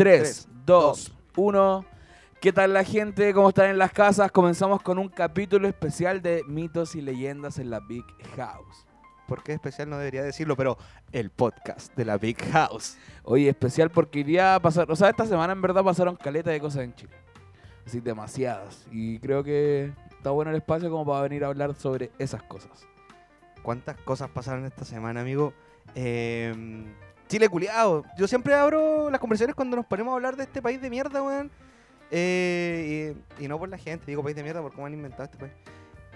3, 2, 1. ¿Qué tal la gente? ¿Cómo están en las casas? Comenzamos con un capítulo especial de mitos y leyendas en la Big House. ¿Por qué especial no debería decirlo? Pero el podcast de la Big House. Oye, especial porque iría a pasar, o sea, esta semana en verdad pasaron caleta de cosas en Chile. Así, demasiadas. Y creo que está bueno el espacio como para venir a hablar sobre esas cosas. ¿Cuántas cosas pasaron esta semana, amigo? Eh, Chile culiado. Yo siempre abro las conversaciones cuando nos ponemos a hablar de este país de mierda, weón. Eh, y, y no por la gente, digo país de mierda por cómo han inventado este país.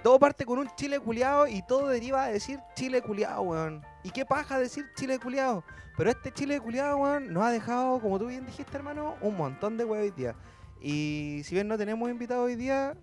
Todo parte con un Chile culiado y todo deriva a decir Chile culiado, weón. ¿Y qué paja decir Chile culiado? Pero este Chile culiado, weón, nos ha dejado, como tú bien dijiste, hermano, un montón de weón hoy día. Y si bien no tenemos invitado hoy día,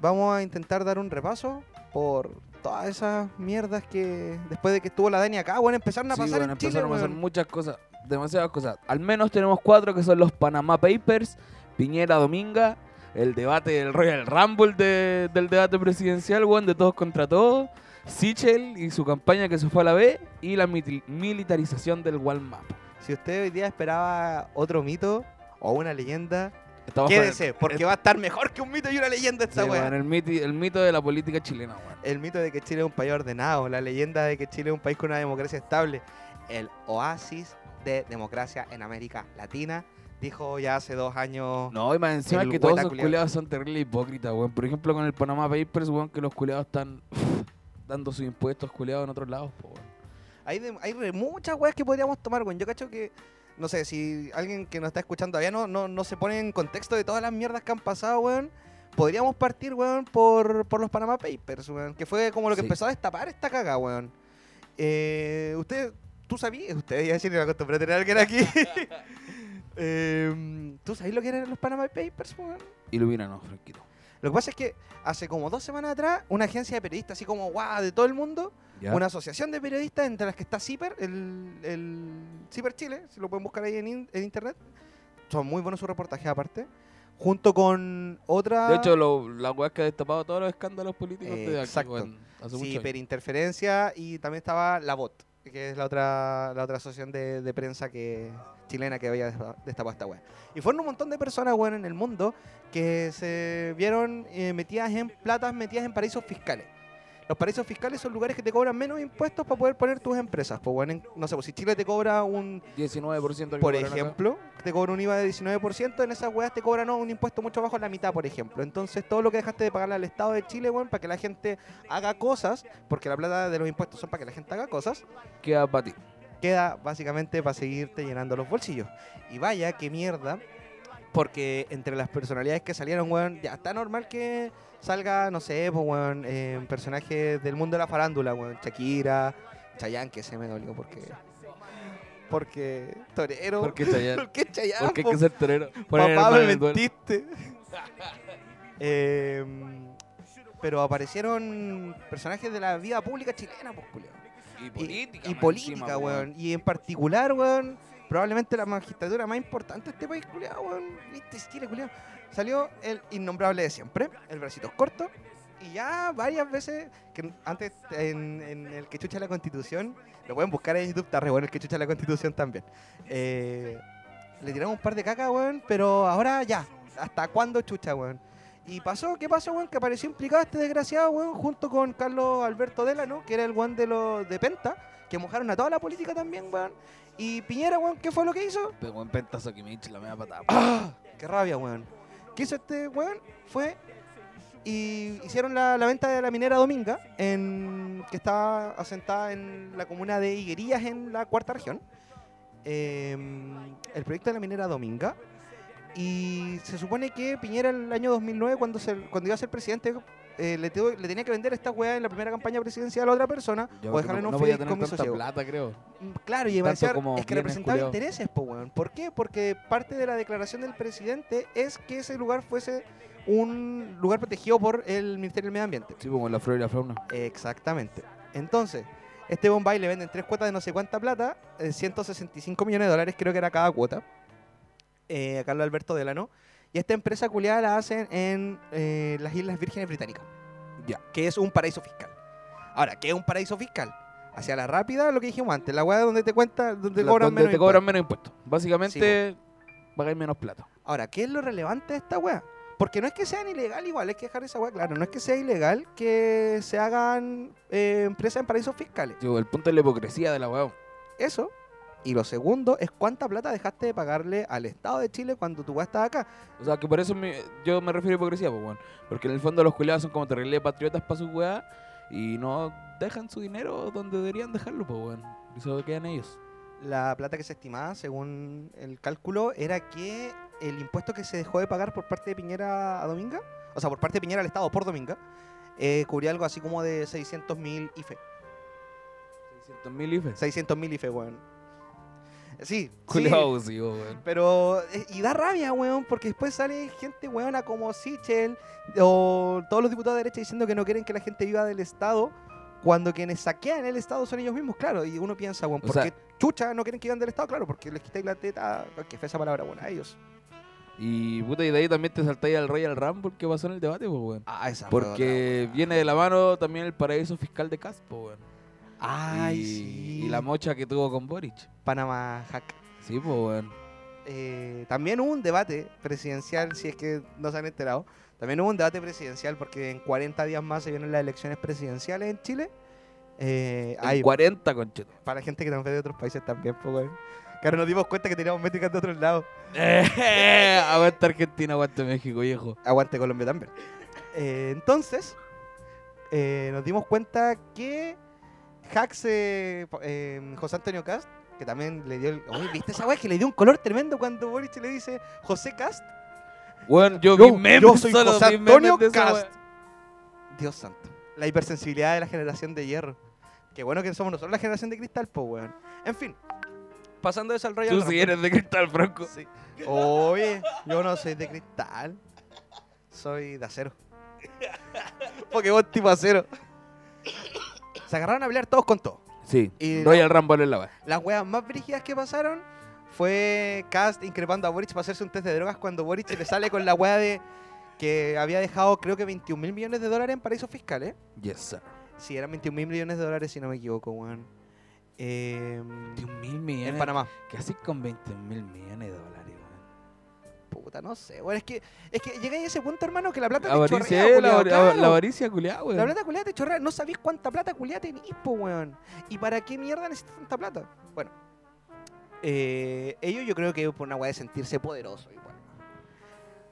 vamos a intentar dar un repaso por todas esas mierdas que después de que estuvo la Dani acá, weón, empezaron a Sí, pasar bueno, en Chile, empezaron a pasar muchas cosas, demasiadas cosas. Al menos tenemos cuatro que son los Panama Papers, Piñera Dominga, el debate del Royal Rumble de- del debate presidencial, weón, de todos contra todos, Sichel y su campaña que se fue a la B y la militarización del Walmart. Si usted hoy día esperaba otro mito o una leyenda, Estamos quédese, porque va a estar mejor que un mito y una leyenda esta sí, weá. el, miti- el mito de la política chilena, weón. El mito de que Chile es un país ordenado, la leyenda de que Chile es un país con una democracia estable, el oasis de democracia en América Latina, dijo ya hace dos años. No, y más encima que todos culiao. culiados son terribles hipócritas, weón. Por ejemplo, con el Panama Papers, weón, que los culiados están dando sus impuestos culiados en otros lados, po, weón. Hay, de- hay re- muchas weas que podríamos tomar, weón. Yo cacho que, no sé, si alguien que nos está escuchando todavía no, no, no se pone en contexto de todas las mierdas que han pasado, weón. Podríamos partir, weón, por, por los Panama Papers, weón. Que fue como lo que Sí. empezó a destapar esta caga, weón. Eh, usted, tú sabías, usted iba a decir que me acostumbré a tener a alguien aquí. Eh, ¿Tú sabías lo que eran los Panama Papers, weón? Ilumínanos, Franquito. Lo que pasa es que hace como dos semanas atrás, una agencia de periodistas, así como guau, de todo el mundo, ¿Ya? una asociación de periodistas entre las que está CIPER, el, el CIPER Chile, si lo pueden buscar ahí en, in- en internet. Son muy buenos sus reportajes aparte. Junto con otra De hecho, lo, la weá que ha destapado todos los escándalos políticos Eh, de aquí, exacto. weón, hace mucho CIPER años. Interferencia y también estaba la BOT, que es la otra, la otra asociación de, de prensa que chilena que había desta- destapado esta wea. Y fueron un montón de personas, weón, en el mundo que se vieron eh, metidas en platas, metidas en paraísos fiscales. Los paraísos fiscales son lugares que te cobran menos impuestos para poder poner tus empresas. Pues, en- no sé, pues si Chile te cobra un 19% que por acá. ejemplo, te cobra un IVA de 19%, en esas weas te cobran ¿no? un impuesto mucho bajo la mitad, por ejemplo. Entonces, todo lo que dejaste de pagarle al Estado de Chile, weón, para que la gente haga cosas, porque la plata de los impuestos son para que la gente haga cosas, Queda para ti. queda básicamente para seguirte llenando los bolsillos. Y vaya, qué mierda, porque entre las personalidades que salieron, weón, ya está normal que salga, no sé, pues, weón, eh, personajes del mundo de la farándula, weón, Shakira, Chayanne, que se me dolió porque... Porque torero. Porque Chayanne. ¿Por qué Chayanne? Porque hay que ser torero. Papá, me mentiste. Em, pero aparecieron personajes de la vida pública chilena, pues. Y Y- política. Y más política, encima, weón. Y en particular, weón, probablemente la magistratura más importante de este país, culiao, weón. Viste, Chile, culiao. Salió el innombrable de siempre, el bracitos cortos. Y ya varias veces, que antes en, en el que chucha la constitución, lo pueden buscar en YouTube, está re bueno el que chucha la constitución también. Eh, le tiramos un par de caca, weón, pero ahora ya. ¿Hasta cuándo chucha, weón? Y pasó, ¿qué pasó, weón? Que apareció implicado este desgraciado, weón, junto con Carlos Alberto Delano, que era el weón de los de Penta, que mojaron a toda la política también, weón. Y Piñera, weón, ¿qué fue lo que hizo? Pegó en pentazo que me hincha la media patada. ¡Ah! ¡Qué rabia, weón! ¿Qué hizo este weón? Fue y hicieron la, la venta de la minera Dominga, en, que está asentada en la comuna de Higuerías, en la cuarta región. Em, el proyecto de la minera Dominga. Y se supone que Piñera en el año 2009, cuando, se, cuando iba a ser presidente, eh, le, tenía que vender esta weá en la primera campaña presidencial a otra persona o dejarla en no, un no fideicomiso ciego. plata, creo. Mm, Claro, y a es que representaba intereses, po, weón. ¿Por qué? Porque parte de la declaración del presidente es que ese lugar fuese un lugar protegido por el Ministerio del Medio Ambiente. Sí, como la flor y la fauna. Exactamente. Entonces, este Bombay le venden tres cuotas de no sé cuánta plata, eh, 165 millones de dólares creo que era cada cuota, eh, a Carlos Alberto Delano. Y esta empresa culiada la hacen en eh, las Islas Vírgenes Británicas, Ya. que es un paraíso fiscal. Ahora, ¿qué es un paraíso fiscal? Hacia la rápida, lo que dijimos antes, la weá donde te cuenta, donde La- cobran donde menos te cobran impuestos. menos impuestos. Básicamente, pagáis menos plata. Ahora, ¿qué es lo relevante de esta weá? Porque no es que sean ilegal igual, es que dejar esa weá claro. No es que sea ilegal que se hagan eh, empresas en paraísos fiscales. Digo, el punto es la hipocresía de la weá. Eso. Y lo segundo es cuánta plata dejaste de pagarle al Estado de Chile cuando tu weá estaba acá. O sea, que por eso me- yo me refiero a hipocresía, pues, weón. Porque en el fondo los culiados son como terribles patriotas para sus weá y no dejan su dinero donde deberían dejarlo, pues, weón. Y eso quedan ellos. La plata que se estimaba, según el cálculo, era que el impuesto que se dejó de pagar por parte de Piñera a Dominga, o sea, por parte de Piñera al Estado por Dominga, eh, cubría algo así como de 600 mil IFE. 600 mil IFES. 600 mil IFE, weón. Sí, sí, weón. pero... eh, Y da rabia, weón, porque después sale gente weona como Sichel o todos los diputados de derecha diciendo que no quieren que la gente viva del Estado, cuando quienes saquean el Estado son ellos mismos, claro. Y uno piensa, weón, ¿por sea- qué chucha no quieren que vivan del Estado? Claro, porque les quitáis la teta, que fue esa palabra, bueno, a ellos. Y puta, y de ahí también te saltáis al Royal Rumble que pasó en el debate, pues, weón. Ah, esa Porque viene de la mano también el paraíso fiscal de Caspo, weón. Ay, y, sí. y la mocha que tuvo con Boric. Panamá Hack. Sí, pues, weón. Eh, también hubo un debate presidencial, si es que no se han enterado. También hubo un debate presidencial porque en 40 días más se vienen las elecciones presidenciales en Chile. Eh, En hay 40, concheto. para la gente que nos ve de otros países también, pues, weón. Claro, nos dimos cuenta que teníamos métricas de otros lados. aguanta Argentina, aguanta México, viejo. Aguante Colombia también. Eh, entonces, eh, nos dimos cuenta que Hacks, eh, eh, José Antonio Cast, que también le dio el. Oye, ¿viste esa weá que le dio un color tremendo cuando Boric le dice José Cast? Weón, yo, Yo- vi memes yo soy José Antonio Cast. Dios santo. La hipersensibilidad de la generación de hierro. Qué bueno que somos nosotros la generación de cristal, pues, weón. En fin, pasando eso al Royal Tú Rumble. sí eres de cristal, Franco. Sí. Oye, yo no soy de cristal. Soy de acero. Pokémon tipo acero. Se agarraron a pelear todos con todos. Sí, Y Royal Rumble es la weá. Las weas más brígidas que pasaron fue Cast increpando a Boric para hacerse un test de drogas cuando Boric le sale con la wea de que había dejado creo que 21 mil millones de dólares en paraísos fiscales. Yes, sir. Sí, eran 21 mil millones de dólares si no me equivoco, weón. Eh, 21 mil millones. en Panamá. ¿Qué haces con 20 mil millones de dólares? Puta, no sé. Bueno, es que, es que llegáis a ese punto, hermano, que la plata te chorrea, eh, la, culiao, avar- claro. la avaricia culiada, weón. La plata culiada te chorrea. No sabéis cuánta plata culiada tenís, po, weón. ¿Y para qué mierda necesitas tanta plata? Bueno. Eh, ellos yo creo que es por una weá de sentirse poderoso igual.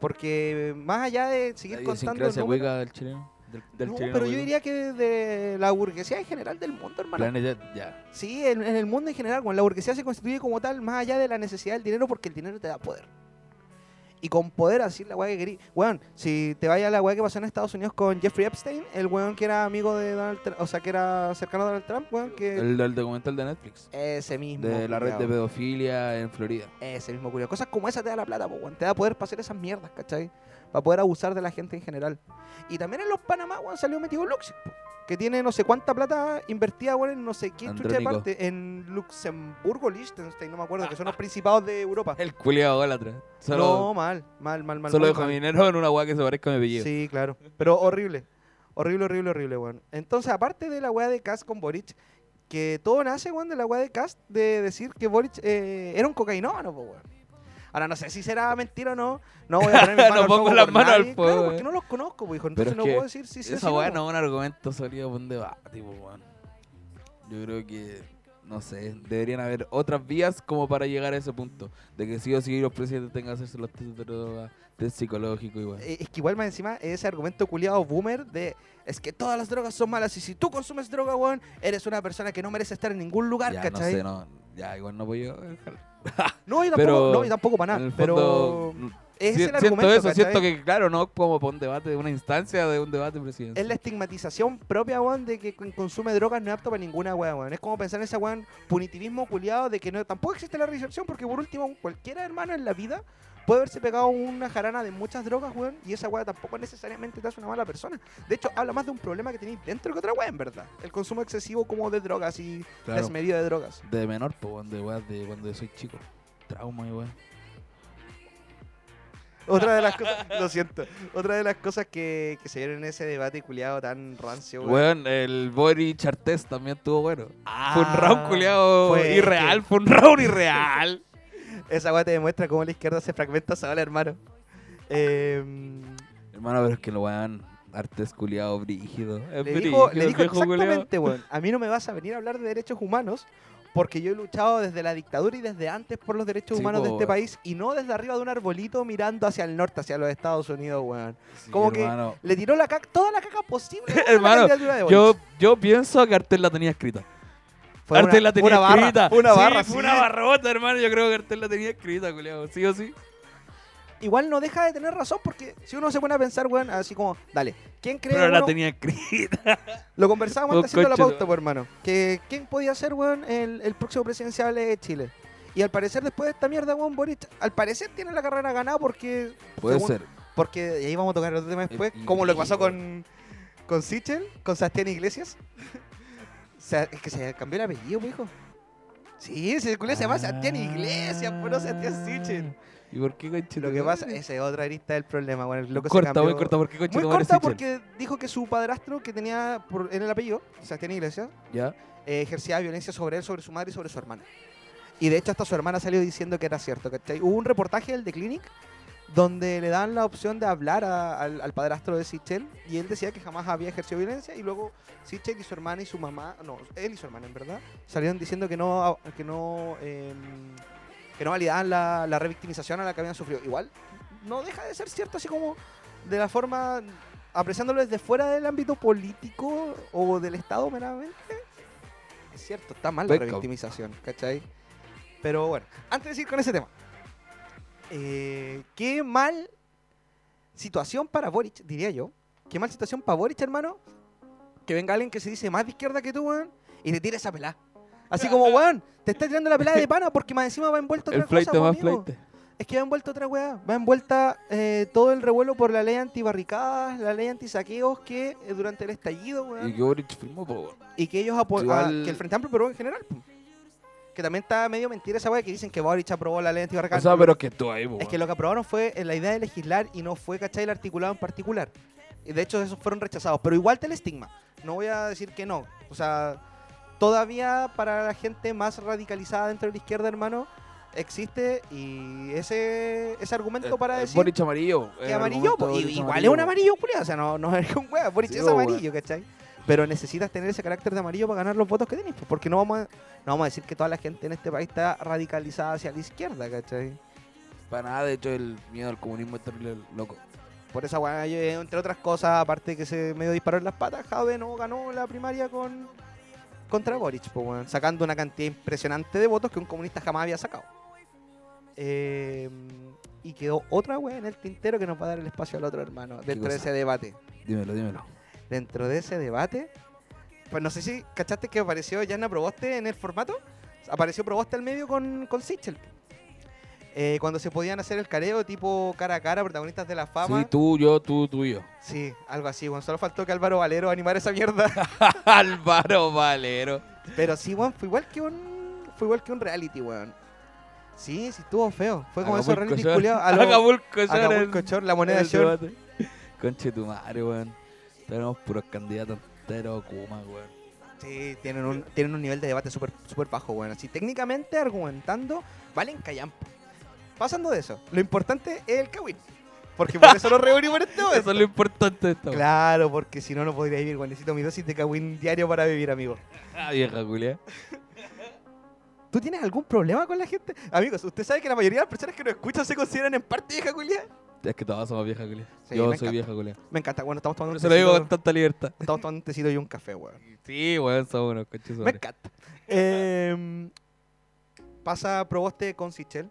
Porque más allá de La seguir contando hueca del chileno. Del, del No, chileno pero yo diría que de la burguesía en general del mundo, hermano. Planeta, ya. Sí, en, en el mundo en general, cuando la burguesía se constituye como tal, más allá de la necesidad del dinero, porque el dinero te da poder. Y con poder así la weá que querí. Weón, si te vayas a la weá que pasó en Estados Unidos con Jeffrey Epstein, el weón que era amigo de Donald Trump, o sea, que era cercano a Donald Trump, weón, que... El del documental de Netflix. ese mismo. De la red de pedofilia en Florida. Ese mismo culiao. Cosas como esa te da la plata, weón. Te da poder para hacer esas mierdas, ¿cachai? Para poder abusar de la gente en general. Y también en los Panamá, weón, salió metido Luxi, po, que tiene no sé cuánta plata invertida, weón, en no sé qué chucha de parte. En Luxemburgo, Liechtenstein, no me acuerdo, que son los principados de Europa. El culiado gólatra. no, mal, mal, mal, mal. solo dejo dinero en una weá que se parezca a mi apellido. Sí, claro. Pero horrible. Horrible, horrible, horrible, weón. Entonces, aparte de la weá de Cast con Boric, que todo nace, weón, de la weá de Cast de decir que Boric eh, era un cocainómano, weón. Ahora, no sé si será mentira o no. No voy a poner mis No manos al pongo fuego las por manos al fuego, Claro, eh. porque no los conozco, po, hijo. Entonces es no puedo decir si sí Esa weá no, no es un argumento sólido para un debate, tipo, weón. Yo creo que, no sé, deberían haber otras vías como para llegar a ese punto. De que sí o sí los presidentes tengan que hacerse los test de droga, test psicológico igual. Eh, Es que igual más encima ese argumento culiado boomer de es que todas las drogas son malas y si tú consumes droga, weón, eres una persona que no merece estar en ningún lugar, ya, ¿cachai? no sé, no, ya igual no puedo dejar. No, yo tampoco, Pero no, yo tampoco para nada. Pero fondo, es si- el siento argumento, eso, ¿cachai? siento que, claro, no como para un debate, una instancia de un debate presidencial. Es la estigmatización propia, weón, de que quien consume drogas no es apto para ninguna weá, weón. Es como pensar en ese weón punitivismo culiado de que no, tampoco existe la reinserción, porque por último, cualquiera hermano en la vida puede haberse pegado una jarana de muchas drogas, weón, y esa weá tampoco necesariamente te hace una mala persona. De hecho, habla más de un problema que tenéis dentro que otra weá, en verdad. El consumo excesivo como de drogas y Claro. desmedido de drogas. De menor, pues, weón, de weas de cuando soy chico. Trauma y weón. Otra de las cosas, lo siento, otra de las cosas que, que se vieron en ese debate culiado tan rancio, weón. Weón, el Bori Chartés también estuvo bueno. Ah, fue un round culiado fue- irreal, fue un round irreal. Esa weá te demuestra cómo la izquierda se fragmenta sola, hermano. Eh, Hermano, pero es que lo weón, artes culiado brígido. Le dijo, le dijo exactamente, weón. A mí no me vas a venir a hablar de derechos humanos porque yo he luchado desde la dictadura y desde antes por los derechos Sí, humanos de este país y no desde arriba de un arbolito mirando hacia el norte, hacia los Estados Unidos, weón. Sí, como que. Le tiró la caca, toda la caca posible la Hermano, de Yo, yo pienso que Artel la tenía escrita. Fue Artel una- la tenía una barra, escrita. fue una Sí, barra, fue una barrota, hermano. Yo creo que Artel la tenía escrita, culiao. Sí o sí. Igual no deja de tener razón porque si uno se pone a pensar, weón, así como, dale, ¿quién cree Pero la uno- tenía escrita. Lo conversábamos Vos antes haciendo la pauta, pues, hermano. Que quién podía ser, weón, el, el próximo presidencial de Chile. Y al parecer, después de esta mierda, weón, Boric, al parecer tiene la carrera ganada porque. Puede según- ser. Porque y ahí vamos a tocar el otro tema después, El- como lo que pasó con, con Sichel, con Sebastián Iglesias. o sea, es que se cambió el apellido, hijo. Sí, ese culo se llama Sebastián Iglesias, pues no Sebastián Sichel. ¿Y por qué conchito? Lo que pasa, esa es otra arista del problema, bueno, lo que se Corta, cambió- muy corta, ¿por qué conchito Muy corta porque dijo que su padrastro, que tenía por, en el apellido, Sebastián Iglesias, ¿Ya? eh, ejercía violencia sobre él, sobre su madre y sobre su hermana. Y de hecho hasta su hermana salió diciendo que era cierto. ¿cachai? Hubo un reportaje del The Clinic donde le dan la opción de hablar a- al, al padrastro de Sichel y él decía que jamás había ejercido violencia y luego Sichel y su hermana y su mamá, no, él y su hermana en verdad, salieron diciendo que no que no em, que no validaban la, la revictimización a la que habían sufrido. Igual no deja de ser cierto así como de la forma apreciándolo desde fuera del ámbito político o del Estado meramente. Es cierto, está mal la revictimización, ¿cachai? Pero bueno, antes de ir con ese tema, eh, qué mal situación para Boric, diría yo. Qué mal situación para Boric, hermano. Que venga alguien que se dice más de izquierda que tú, weón, y te tire esa pelada. Así como, weón, te está tirando la pelada de pana porque más encima va envuelto otra El flight cosa, más amigo. flight. Es que va envuelta otra weá. Va envuelta eh, todo el revuelo por la ley antibarricadas, la ley antisaqueos que eh, durante el estallido, weón, Y que Boric firmó, po, weón. y que ellos apo- Igual- ah, que el Frente Amplio aprobó en general. po. Que también está medio mentira esa weá que dicen que Boric aprobó la ley O antibarricadas. sea, pero que tú ahí, po, Es que lo que aprobaron fue eh, la idea de legislar y no fue, ¿cachai? El articulado en particular. Y de hecho esos fueron rechazados. Pero igual te el estigma. No voy a decir que no. O sea, todavía para la gente más radicalizada dentro de la izquierda, hermano, existe y ese, ese argumento para Eh, decir Boric amarillo. que el amarillo, y- igual es un amarillo, culiao, O sea, no, no es un weá. Boric Sí, es amarillo, ¿cachai? Pero necesitas tener ese carácter de amarillo para ganar los votos que pues, Porque no vamos, a, no vamos a decir que toda la gente en este país está radicalizada hacia la izquierda, ¿cachai? Para nada, de hecho, el miedo al comunismo es terrible loco. Por esa weá, eh, entre otras cosas, aparte que se medio disparó en las patas, Jade no ganó la primaria con contra Boric, po, sacando una cantidad impresionante de votos que un comunista jamás había sacado. Eh, y quedó otra weá en el tintero que nos va a dar el espacio al otro hermano dentro de ese debate. Dímelo, dímelo. Dentro de ese debate, pues no sé si cachaste que apareció Yana Proboste en el formato. Apareció Proboste al medio con, con Sichel. Eh, cuando se podían hacer el careo tipo cara a cara, protagonistas de la fama. Sí, tú, yo, tú, tú y yo. Sí, algo así, weón. Solo faltó que Álvaro Valero animara esa mierda. Álvaro Valero. Pero sí, weón, fue igual que un. Fue igual que un reality, weón. Sí, sí, estuvo feo. Fue como esos reality culiados. Acapulco Shore. Acapulco Shore, la moneda Shore. Conche tu madre, weón. Tenemos puros candidatos enteros, Kuma, weón. Sí, tienen un, tienen un nivel de debate súper super bajo, weón. Así, técnicamente, argumentando, valen callampa. Pasando de eso, lo importante es el Kawin. Porque por eso lo reunimos en este momento. Eso es lo importante de weón. Claro, porque si no, no podría vivir, weón. Necesito mi dosis de Kawin diario para vivir, amigo. Ah, vieja Julia. ¿Tú tienes algún problema con la gente? Amigos, ¿usted sabe que la mayoría de las personas que nos escuchan se consideran en parte vieja culia? Es que todos somos vieja Julia. Sí, yo soy encanta. vieja Julia. Me encanta, bueno, estamos tomando Por un eso lo digo con tanta libertad. estamos tomando un tecito y un café, weón. Sí, weón, somos unos conches Me encanta. Eh, pasa Proboste con Sichel.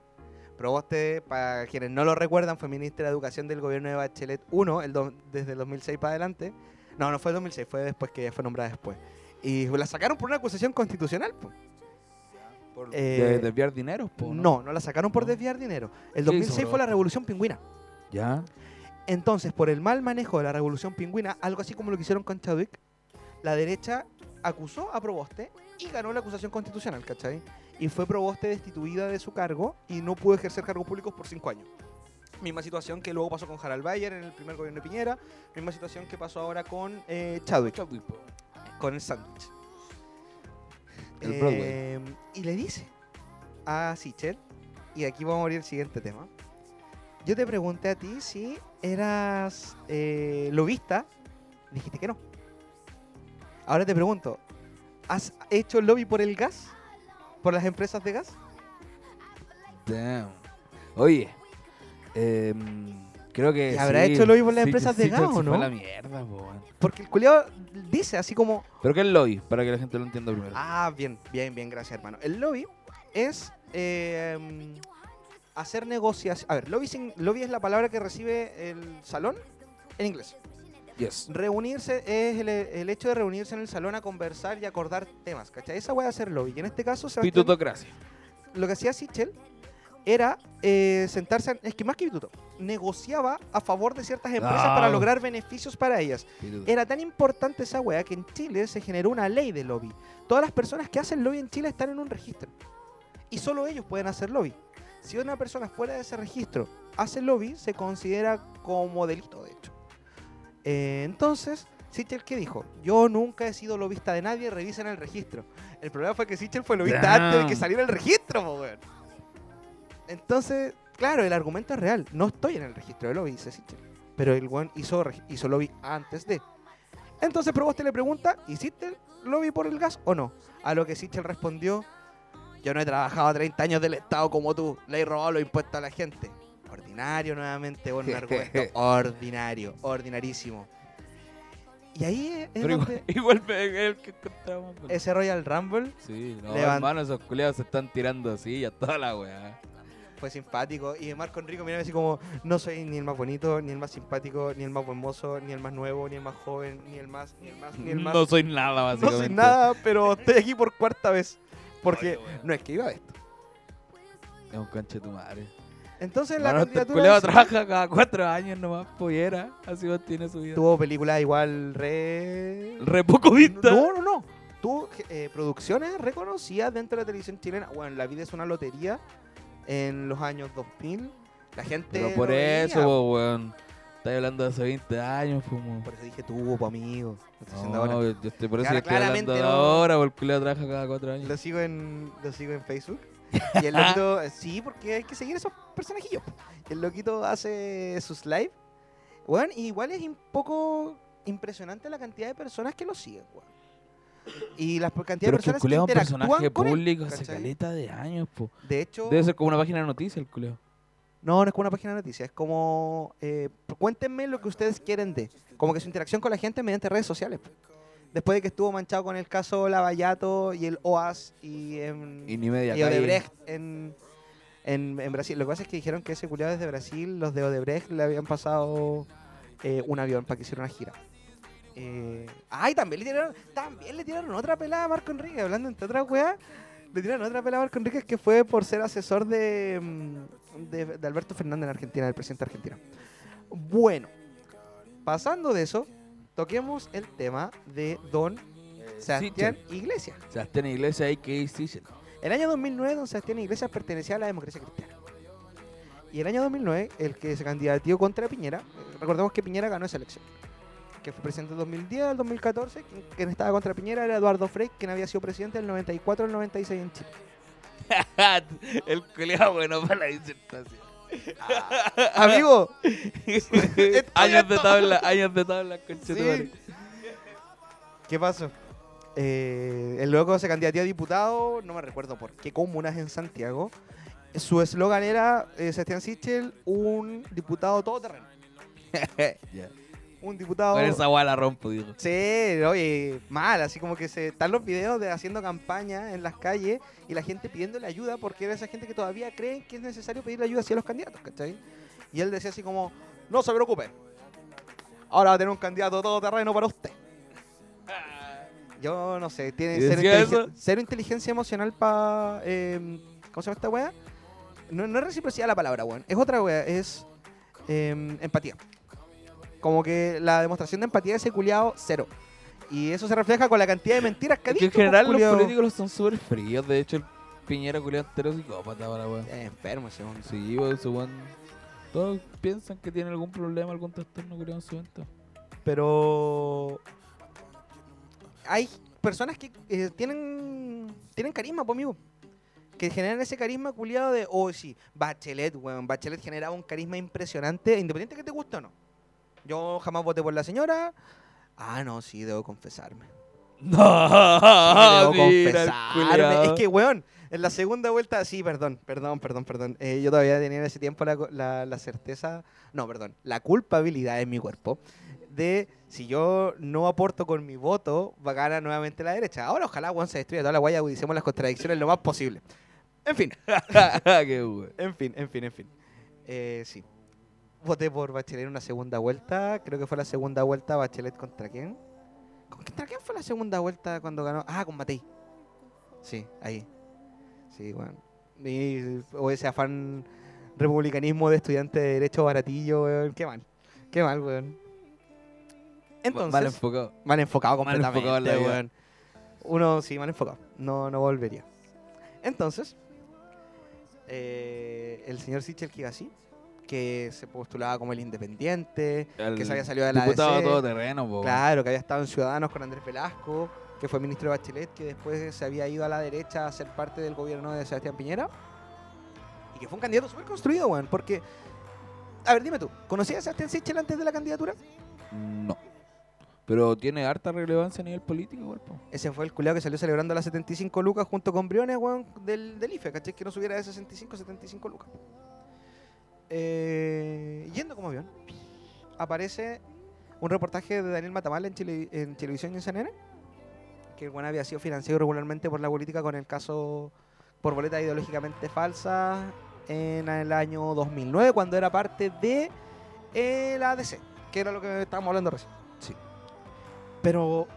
Proboste, para quienes no lo recuerdan, fue ministra de Educación del gobierno de Bachelet 1 el do- desde el 2006 para adelante. No, no fue el 2006, fue después que ella fue nombrada después. Y la sacaron por una acusación constitucional. po. Por Eh, de desviar dinero, po, No, no la sacaron por No. desviar dinero. El ¿Qué 2006 hizo fue la? Revolución Pingüina. Ya. Entonces, por el mal manejo de la Revolución Pingüina, algo así como lo que hicieron con Chadwick, la derecha acusó a Proboste y ganó la acusación constitucional, ¿cachai? Y fue Proboste destituida de su cargo y no pudo ejercer cargos públicos por cinco años. Misma situación que luego pasó con Harald Bayer en el primer gobierno de Piñera, misma situación que pasó ahora con eh, Chadwick, Chadwick, con el sándwich. El Broadway. Eh, y le dice a Sichel y aquí vamos a abrir el siguiente tema. Yo te pregunté a ti si eras eh, lobista. Dijiste que no. Ahora te pregunto, ¿has hecho lobby por el gas? ¿Por las empresas de gas? Damn. Oye, em, creo que. ¿Y habrá sí, hecho lobby por las sí, empresas de sí, gas se o no? la mierda, po. Porque el culiao dice así como... ¿Pero qué es lobby? Para que la gente lo entienda primero. Ah, bien, bien, bien, gracias hermano. El lobby es eh, hacer negociaciones. A ver, lobby, sin- lobby es la palabra que recibe el salón en inglés. Yes. Reunirse es el, el hecho de reunirse en el salón a conversar y acordar temas, ¿cachai? Esa voy a hacer lobby. Y en este caso, Pitutocracia. lo que hacía Sichel era eh, sentarse, en- es que más que pituto, negociaba a favor de ciertas empresas Ah. para lograr beneficios para ellas. Pituto. Era tan importante esa wea que en Chile se generó una ley de lobby. Todas las personas que hacen lobby en Chile están en un registro. Y solo ellos pueden hacer lobby. Si una persona fuera de ese registro hace lobby, se considera como delito, de hecho. Eh, entonces, Sichel, ¿qué dijo? Yo nunca he sido lobista de nadie, revisen el registro. El problema fue que Sichel fue lobista Damn. antes de que saliera el registro, po, weón. Entonces, claro, el argumento es real. No estoy en el registro de lobby, dice Sichel. Pero el weón hizo, hizo lobby antes de. Entonces Proboste le pregunta, ¿hiciste lobby por el gas o no? A lo que Sichel respondió, yo no he trabajado 30 años del Estado como tú, le he robado los impuestos a la gente. Ordinario nuevamente, bueno, un argumento ordinario, ordinarísimo. Y ahí es, Pero igual, igual el que encontramos. po. ese Royal Rumble Sí, no, Levant- hermano, esos culiados se están tirando así a toda la weá. fue simpático. Y Marco Enrico mira así como, no soy ni el más bonito, ni el más simpático, ni el más buen mozo, ni el más nuevo, ni el más joven, ni el más, ni el más, ni el más... No soy nada, No básicamente. soy nada, pero estoy aquí por cuarta vez. Porque no es que iba a esto. Es un conche tu madre. Entonces la este candidatura culiado de- trabaja cada cuatro años nomás, pollera. Así tiene su vida. tuvo películas igual re... Re poco vista. No, no, no. Tuvo eh, producciones reconocidas dentro de la televisión chilena. Bueno, La vida es una lotería en los años 2000. La gente Pero por eso, po, weón. Estás hablando de hace 20 años, fumo. Por eso dije tuvo, po, amigo. No, ahora. yo estoy por eso yo estoy hablando no. ahora, porque el culiado trabaja cada cuatro años. Lo sigo en, lo sigo en Facebook. Y el loquito, sí, porque hay que seguir esos personajillos. El loquito hace sus live. Bueno, y igual es un poco impresionante la cantidad de personas que lo siguen, weón. Y la cantidad Pero de es que el personas que es un interactúan personaje con él, público hace caleta de años, po. De hecho, Debe ser como una página de noticias el culiado. no, no es como una página de noticias, es como, eh, cuéntenme lo que ustedes quieren de, como que su interacción con la gente mediante redes sociales. po. Después de que estuvo manchado con el caso Lavallato y el OAS y, en, Y ni media y. Odebrecht en, en, en Brasil. Lo que pasa es que dijeron que ese culiado desde Brasil, los de Odebrecht le habían pasado eh, un avión para que hiciera una gira. Eh, ay, también le tiraron, también le tiraron otra pelada a Marco Enrique, hablando entre otras weas. Le tiraron otra pelada a Marco Enrique que fue por ser asesor de, mm, de, de Alberto Fernández en Argentina, del presidente argentino. Bueno, pasando de eso, toquemos el tema de Don Sebastián Iglesias. Sebastián Iglesias, a.k.a. Sichel. El año 2009, don Sebastián Iglesias pertenecía a la democracia cristiana. Y el año 2009, el que se candidateó contra Piñera, eh, recordemos que Piñera ganó esa elección, que fue presidente del 2010 al 2014, quien, quien estaba contra Piñera era Eduardo Frei, quien había sido presidente del 94 al 96 en Chile. el culiado bueno para la disertación. Amigo, años de tabla, años de tabla. Sí. ¿qué pasó? Eh, el loco se candidateó a diputado, no me recuerdo por qué comunas en Santiago. Su eslogan era, eh, Sebastián Sichel, un diputado todoterreno. Ya. Un diputado... Con esa guay la rompo, digo. Sí, oye, mal, así como que se están los videos de haciendo campaña en las calles y la gente pidiéndole ayuda porque era esa gente que todavía cree que es necesario pedirle ayuda hacia los candidatos, ¿cachai? Y él decía así como, no se preocupe, ahora va a tener un candidato todo terreno para usted. Yo no sé, tiene ¿Y cero, inteligen- inteligencia emocional para... ¿Cómo se llama esta wea? No, no es reciprocidad la palabra, weón. Es otra wea, es em, empatía. Como que la demostración de empatía de ese culiado, cero. Y eso se refleja con la cantidad de mentiras que ha Es que dicho. en general pues, los culiao. políticos los son súper fríos. De hecho, el Piñera culiado entero es psicópata para weón. Eh, enfermo ese hombre. Sí, weón, ese weón. Todos piensan que tiene algún problema, algún trastorno culiado en su mente. Pero hay personas que eh, tienen tienen carisma, pues, amigo. que generan ese carisma culiado de, oh, sí, Bachelet, weón. Bachelet generaba un carisma impresionante, independiente que te guste o no. Yo jamás voté por la señora. Ah, no, sí, debo confesarme. No, Sí, debo confesarme. Es que, weón, en la segunda vuelta, sí, perdón, perdón, perdón, perdón. Eh, yo todavía tenía en ese tiempo la, la- la certeza, no, perdón, la culpabilidad en mi cuerpo de si yo no aporto con mi voto, va a ganar nuevamente la derecha. Ahora ojalá, weón, se destruya toda la guaya y agudicemos las contradicciones lo más posible. En fin, en fin, en fin, en fin. Eh, sí. Voté por Bachelet en una segunda vuelta. Creo que fue la segunda vuelta Bachelet contra quién. ¿Contra quién fue la segunda vuelta cuando ganó? Ah, con Matei. Sí, ahí. Sí, bueno. Y, o ese afán republicanismo de estudiante de derecho baratillo, weón. Qué mal. Qué mal, weón. Entonces, Mal enfocado. Mal enfocado Mal completamente, enfocado en la vida. weón. Uno, sí, mal enfocado. No, no volvería. Entonces, eh, el señor Sichel Kigasi, que se postulaba como el independiente, que se había salido de la Diputado ADC, todoterreno, po. claro, que había estado en Ciudadanos con Andrés Velasco, que fue ministro de Bachelet, que después se había ido a la derecha a ser parte del gobierno de Sebastián Piñera, y que fue un candidato súper construido, weón, porque... A ver, dime tú, ¿conocías a Sebastián Sichel antes de la candidatura? No. Pero tiene harta relevancia a nivel político, igual, po. Ese fue el culiao que salió celebrando las 75 lucas junto con Briones, weón, del, del IFE, ¿cachai? Que no subiera de 65 75 lucas. Eh, yendo como avión, aparece un reportaje de Daniel Matamal en, en televisión y en CNN, que el weón había sido financiado regularmente por la política con el caso por boletas ideológicamente falsas en el año 2009, cuando era parte de eh, la ADC, que era lo que estábamos hablando recién. Sí. Pero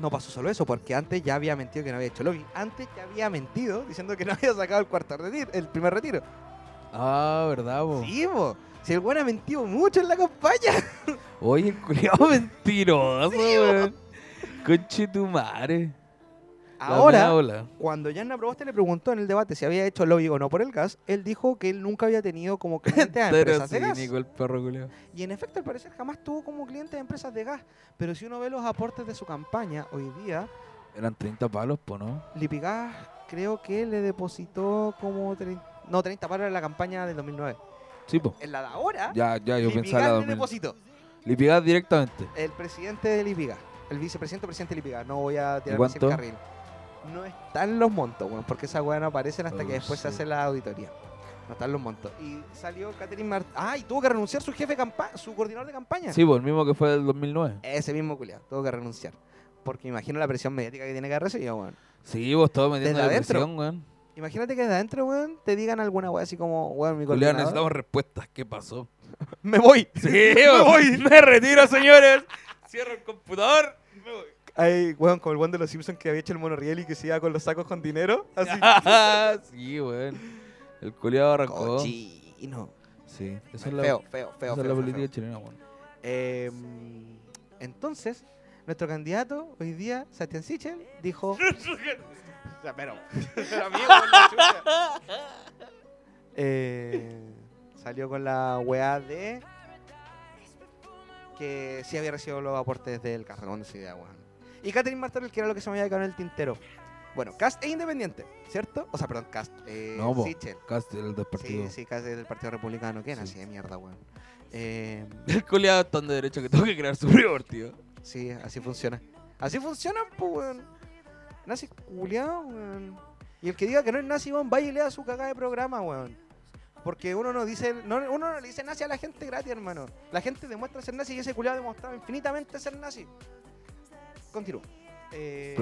no pasó solo eso, porque antes ya había mentido que no había hecho lobby. Antes ya había mentido diciendo que no había sacado el cuarto retiro, el primer retiro. Ah, ¿verdad, po? Sí, po. Si el weón ha mentido mucho en la campaña. Oye, el culiao mentiroso, Sí, weón. Conche tu madre. Ahora, bola. cuando Yanna Proboste le preguntó en el debate si había hecho lobby o no por el gas, él dijo que él nunca había tenido como cliente a empresas de gas. el perro. Y en efecto, al parecer jamás tuvo como cliente de empresas de gas. Pero si uno ve los aportes de su campaña hoy día, Eran 30 palos, po, ¿no? Lipigas creo que le depositó como 30, no, 30 palos en la campaña del 2009. Sí, po. En la de ahora, Ya, ya, yo Lipigas pensaba la le 2000. depositó. Lipigas directamente. El presidente de Lipigas, el vicepresidente presidente de Lipigas, no voy a tirar cuánto? el carril. No están los montos, weón, porque esas weas no aparecen hasta que Oh, después se sí. hace la auditoría. No están los montos. Y salió Catherine Mart Ah, y tuvo que renunciar su jefe de campaña, su coordinador de campaña. Sí, po, el mismo que fue del 2009. Ese mismo culiado, tuvo que renunciar. Porque imagino la presión mediática que tiene que haber recibido, weón. Sí, vos todo metiendo Desde la adentro. presión, weón. Imagínate que desde adentro, weón, te digan alguna wea así como, weón, mi Julián, coordinador. necesitamos respuestas. ¿Qué pasó? Me voy. Sí, me voy. Me retiro, señores. Cierro el computador. Me voy. Ay, weón, como el weón de los Simpsons que había hecho el monorriel y que se iba con los sacos con dinero. Así. sí, weón. El culiado arrancó. Cochino. Sí, esa es la, Feo, feo, feo. esa feo, es la feo, política feo. chilena, weón. Eh, entonces, nuestro candidato hoy día, Sebastián Sichel, dijo... pero, pero amigo, la. Eh, salió con la weá de que sí había recibido los aportes del Carragón de idea, weón. Y Catherine Martorell, que era lo que se me había quedado en el tintero. Bueno, Cast es independiente, ¿cierto? O sea, perdón, Cast. Eh, No. Sichel. Cast, el del partido. Sí, sí, Cast es del Partido Republicano. ¿Qué Sí. así de mierda, weón? Eh, El culiado es tan de derecho que tengo que crear su propio partido. sí, así funciona. Así funciona, pues, weón. Nazi culiado, weón. Y el que diga que no es nazi, weón, vaya y lea su cagada de programa, weón. Porque uno no dice, no, uno no le dice nazi a la gente gratis, hermano. La gente demuestra ser nazi y ese culiado ha demostrado infinitamente ser nazi. Continúo. Eh.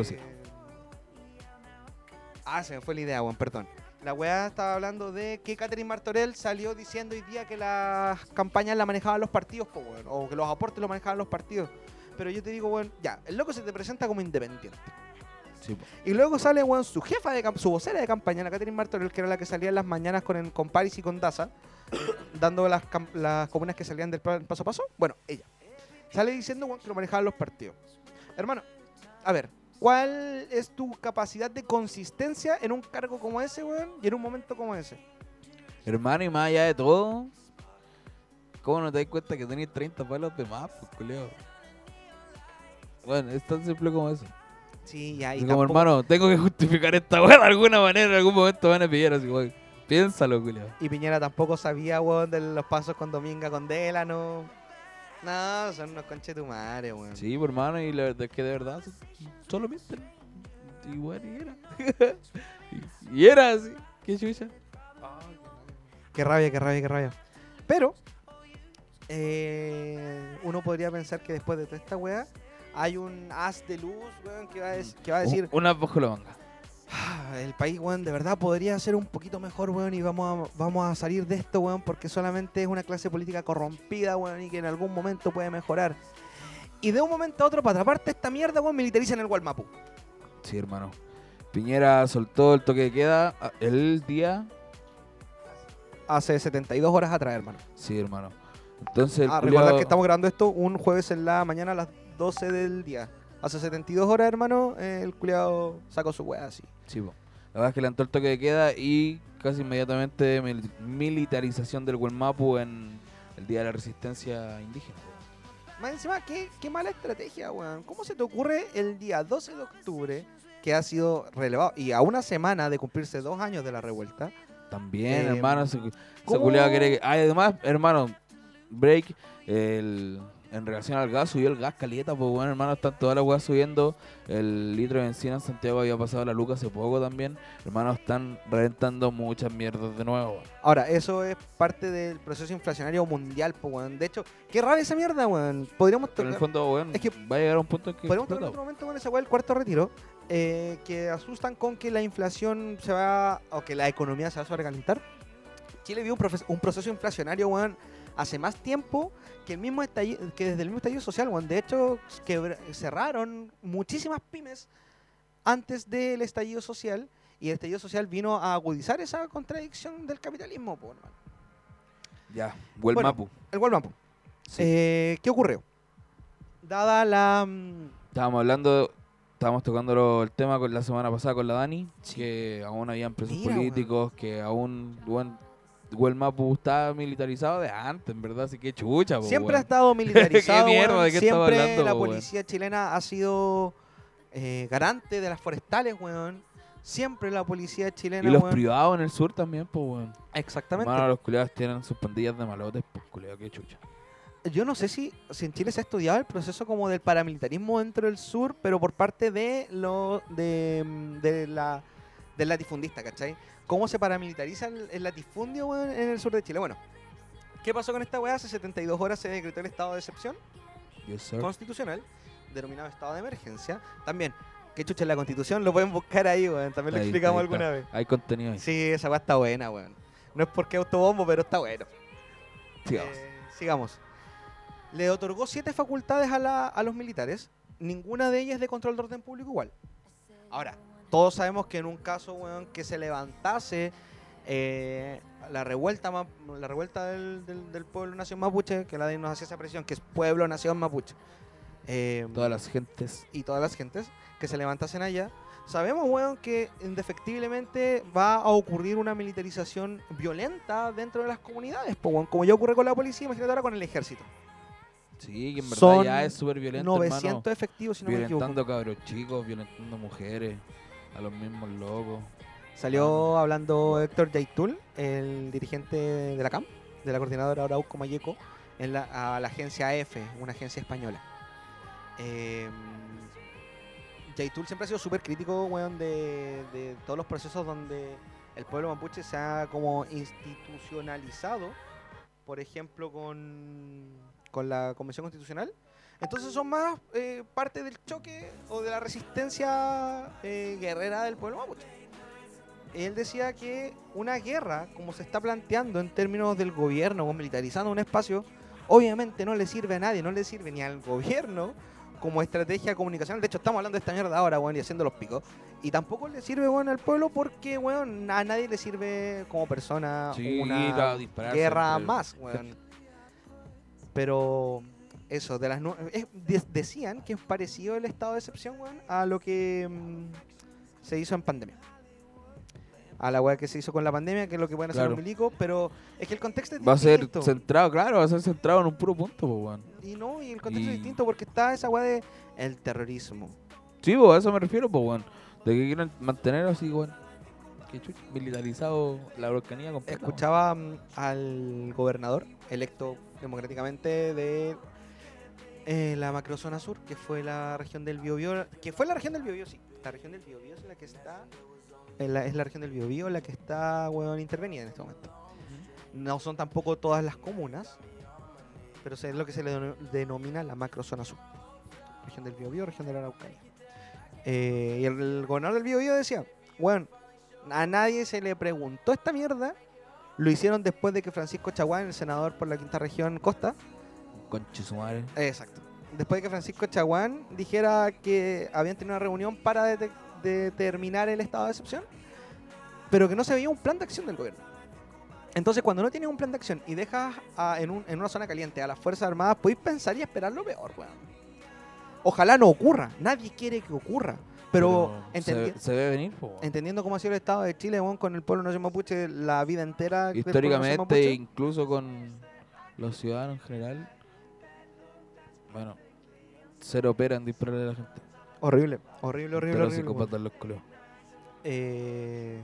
Ah, se me fue la idea, weón, perdón. La weá estaba hablando de que Catherine Martorell salió diciendo hoy día que las campañas las manejaban los partidos, po, weón, o que los aportes los manejaban los partidos. Pero yo te digo, weón, ya, el loco se te presenta como independiente. Sí. Y luego sale, weón, su jefa de su vocera de campaña, la Catherine Martorell, que era la que salía en las mañanas con, el, con Paris y con Daza, dando las, las comunas que salían del paso a paso. Bueno, ella. Sale diciendo, que lo manejaban los partidos. Hermano, a ver, ¿cuál es tu capacidad de consistencia en un cargo como ese, weón, y en un momento como ese? Hermano, y más allá de todo, ¿cómo no te das cuenta que tenías 30 palos de más, pues, culiado? Bueno, es tan simple como eso. Sí, ya, y como, tampoco- hermano, tengo que justificar esta weá de alguna manera. En algún momento van a pillar así, weón. Piénsalo, culiao. Y Piñera tampoco sabía, weón, de los pasos con Dominga, con Delano. No, son unos conchetumares, weón. Sí, por hermano, y la verdad es que de verdad solo mienten. Y bueno, y era. y, y era así. Qué chucha. Qué rabia, qué rabia, qué rabia. Pero, eh, uno podría pensar que después de toda esta weá, hay un haz de luz, weón, que va a, dec- que va a decir, Un- Una. "Ah, el país, weón, de verdad podría ser un poquito mejor, weón, y vamos a, vamos a salir de esto, weón, porque solamente es una clase política corrompida, weón, y que en algún momento puede mejorar. Y de un momento a otro, para atraparte esta mierda, weón, militarizan el Gualmapu. Sí, hermano. Piñera soltó el toque de queda ah, el día. Hace 72 horas atrás, hermano. Sí, hermano. Entonces, el Ah, culiao- recordar que estamos grabando esto un jueves en la mañana a las 12 del día. Hace 72 horas, hermano, eh, el culiado sacó su weá así. Sí, po. La verdad es que levantó el toque de queda y casi inmediatamente mil- militarización del Guelmapu en el Día de la Resistencia Indígena. Más encima, qué, qué mala estrategia, weón. ¿Cómo se te ocurre el día 12 de octubre, que ha sido relevado, y a una semana de cumplirse dos años de la revuelta? También, Eh, hermano, se, se que... Ah, y además, hermano, break, el, en relación al gas, subió el gas caleta, pues bueno, hermano, están todas las weas subiendo. El litro de benzina en Santiago había pasado la Luca hace poco también. Hermano, están reventando muchas mierdas de nuevo. weón. Ahora, eso es parte del proceso inflacionario mundial, pues, weón. De hecho, qué rara esa mierda, weón. Podríamos Pero en tocar, el fondo, weón, Es que va a llegar a un punto en que podríamos tocar en otro momento con esa weá del cuarto retiro, eh, que asustan con que la inflación se va, o que la economía se va a sobrecalentar. Chile vio un, un proceso inflacionario, weón, hace más tiempo que el mismo estallido, que desde el mismo estallido social, weón. De hecho, cerraron muchísimas pymes antes del estallido social y el estallido social vino a agudizar esa contradicción del capitalismo, hermano. Ya, Well Bueno. El Walmapu. Sí. Eh, ¿Qué ocurrió? Dada la... mm, Estábamos hablando, estábamos tocando el tema con la semana pasada con la Dani, Sí. que aún habían presos Mira, políticos, que aún, bueno, Well Mapu estaba militarizado de antes, en verdad, así que chucha, po, Siempre ha estado militarizado. ¿Qué mierda? ¿De qué Siempre hablando, la policía chilena ha sido eh, garante de las forestales, weón. Siempre la policía chilena, Y los weón. privados en el sur también, pues, weón. Exactamente. Hermano, los culiados tienen sus pandillas de malotes, pues, culiado, qué chucha. Yo no sé si, si en Chile se ha estudiado el proceso como del paramilitarismo dentro del sur, pero por parte de lo de, de la del latifundista, ¿cachai? ¿Cómo se paramilitariza el, el latifundio weón, en el sur de Chile? Bueno, ¿qué pasó con esta weá? Hace 72 horas se decretó el estado de excepción Yes, sir. constitucional, denominado estado de emergencia. También, qué chucha es la constitución, lo pueden buscar ahí, weón. También lo explicamos ahí alguna vez. Hay contenido ahí. Sí, esa weá está buena, weón. No es porque autobombo, pero está bueno. Sigamos. Eh, sigamos. Le otorgó siete facultades a, la- a los militares, ninguna de ellas de control de orden público igual. Ahora, todos sabemos que en un caso, weón, que se levantase eh, la revuelta la revuelta del, del- del pueblo nación mapuche, que la de nos hacía esa presión, que es pueblo nación mapuche, eh, Todas las gentes. y todas las gentes que se levantasen allá, sabemos, weón, que indefectiblemente va a ocurrir una militarización violenta dentro de las comunidades, po, weón. como ya ocurre con la policía, imagínate ahora con el ejército. Sí, que en verdad Son ya es súper violento, 900 hermano. efectivos, si no me equivoco. Violentando cabros chicos, violentando mujeres, a los mismos locos. Salió hablando Héctor Yaitul, el dirigente de la CAM, de la coordinadora Arauco Mayeco, en la, a la agencia AF, una agencia española. Eh, Yaitul siempre ha sido súper crítico, weón, de, de todos los procesos donde el pueblo mapuche se ha como institucionalizado, por ejemplo, con, con la Convención Constitucional. Entonces son más eh, parte del choque o de la resistencia eh, guerrera del pueblo mapuche él decía que una guerra, como se está planteando en términos del gobierno, o militarizando un espacio, obviamente no le sirve a nadie, no le sirve ni al gobierno como estrategia comunicacional. De hecho, estamos hablando de esta mierda ahora, weón, y haciendo los picos. Y tampoco le sirve, weón, al pueblo porque, weón, a nadie le sirve como persona Sí, una guerra entre- más, weón. Pero eso, de las es- de- decían que es parecido el estado de excepción, weón, a lo que mm, se hizo en pandemia. A la weá que se hizo con la pandemia, que es lo que pueden hacer Claro. los milicos, pero es que el contexto es Va a ser distinto. centrado, claro, va a ser centrado en un puro punto, weón. Y no, y el contexto es distinto porque está esa weá de el terrorismo, Sí, pues a eso me refiero, pues, weón. De que quieren mantener así, weón. Que chucha, militarizado la Araucanía completa. Escuchaba mm, al gobernador electo democráticamente de eh, la macrozona sur, que fue la región del Biobío, que fue la región del Biobío, sí. La región del Biobío es la que está es la, es la región del Biobío la que está, weón, intervenida en este momento. No son tampoco todas las comunas, pero es lo que se le deno- denomina la macrozona sur. Región del Biobío, región de la Araucanía. Eh, y el, el gobernador del Biobío decía, bueno, a nadie se le preguntó esta mierda. Lo hicieron después de que Francisco Chaguán, el senador por la quinta región Costa, Conche su madre. exacto, después de que Francisco Chaguán dijera que habían tenido una reunión para dete- determinar el estado de excepción, pero que no se veía un plan de acción del gobierno. Entonces, cuando no tienes un plan de acción y dejas a- en, un- en una zona caliente a las Fuerzas Armadas, podéis pensar y esperar lo peor, weón. Ojalá no ocurra. Nadie quiere que ocurra. Pero, entendi- se, se ve venir, po, entendiendo cómo ha sido el estado de Chile, weón, con el pueblo no mapuche la vida entera. Históricamente, mapuche. incluso con los ciudadanos en general, bueno, cero operan dispararle a la gente. Horrible, horrible, horrible, Pero horrible. los culeos. Eh,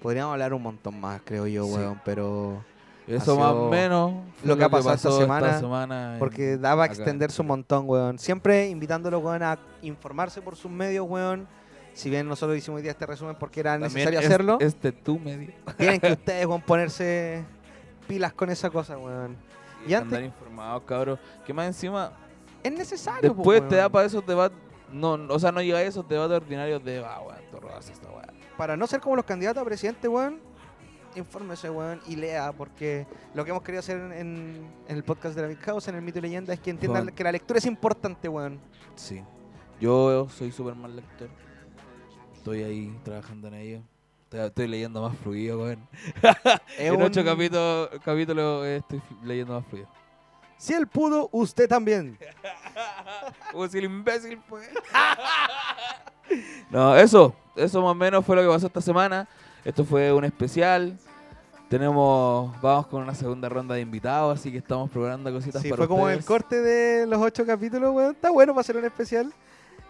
podríamos hablar un montón más, creo yo, Sí. weón, pero... Eso más o menos lo que ha pasado esta semana, semana en- Porque daba a en extenderse un montón, weón. Siempre invitándolo, weón, a informarse por sus medios, weón. Si bien nosotros hicimos hoy día este resumen porque era También necesario es- hacerlo, Este tu medio. tienen que ustedes, weón, ponerse pilas con esa cosa, weón. Y antes- andar informados, cabros. Que más encima, Es necesario, po, después te da weón. para esos debates. No, o sea, no llega a esos debates ordinarios de, ah, weón, tú robaste esta weá. para no ser como los candidatos a presidente, weón, infórmese, weón, y lea, porque lo que hemos querido hacer en, en el podcast de la Big House, en el mito y leyenda, es que entiendan que la lectura es importante, weón. Sí. Yo soy súper mal lector. Estoy ahí trabajando en ello. Estoy, estoy leyendo más fluido, weón. En ocho un- capítulos, capítulos eh, estoy leyendo más fluido. Si él pudo, usted también. Como si el imbécil fue. no, eso. Eso más o menos fue lo que pasó esta semana. Esto fue un especial. Tenemos, vamos con una segunda ronda de invitados, así que estamos preparando cositas Sí, para fue como el corte de los ocho capítulos, weón. Está bueno para hacer un especial.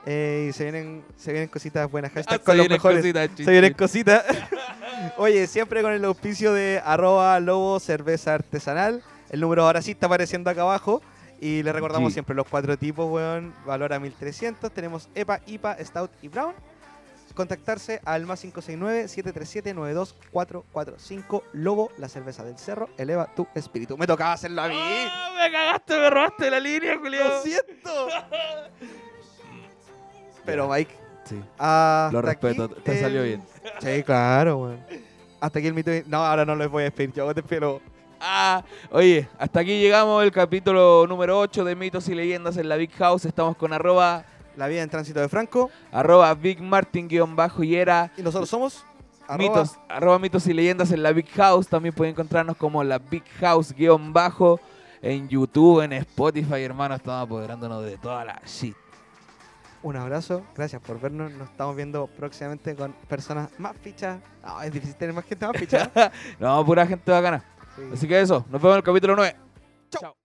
Eh, y se vienen, se vienen cositas buenas. Ah, Hashtag con los mejores. cositas, Se vienen cositas. Oye, siempre con el auspicio de arroba lobo cerveza artesanal. El número ahora sí está apareciendo acá abajo. Y le recordamos Sí. siempre los cuatro tipos, weón. Valor a 1300. Tenemos EPA, IPA, Stout y Brown. Contactarse al más 569-737-92445. Lobo, la cerveza del cerro. Eleva tu espíritu. Me tocaba hacerlo a mí. ¡Ah, me cagaste, me robaste la línea, Julio. Lo siento. Pero Mike, Sí. Lo respeto, aquí te salió bien. Sí, claro, weón. Hasta aquí el mito. No, ahora no les voy a despedir. Yo te espero. Ah, oye, hasta aquí llegamos el capítulo número 8 de mitos y leyendas en la Big House. Estamos con arroba, La vida en tránsito de Franco. arroba Big Martin guion bajo y era Y nosotros somos. arroba- mitos, arroba mitos y leyendas en la Big House. También pueden encontrarnos como la Big House guion bajo en YouTube, en Spotify, hermano. Estamos apoderándonos de toda la shit. Un abrazo. Gracias por vernos. Nos estamos viendo próximamente con personas más fichas. No, es difícil tener más gente más ficha. No, pura gente bacana. Sí. Así que eso, nos vemos en el capítulo 9. Chau. Chao.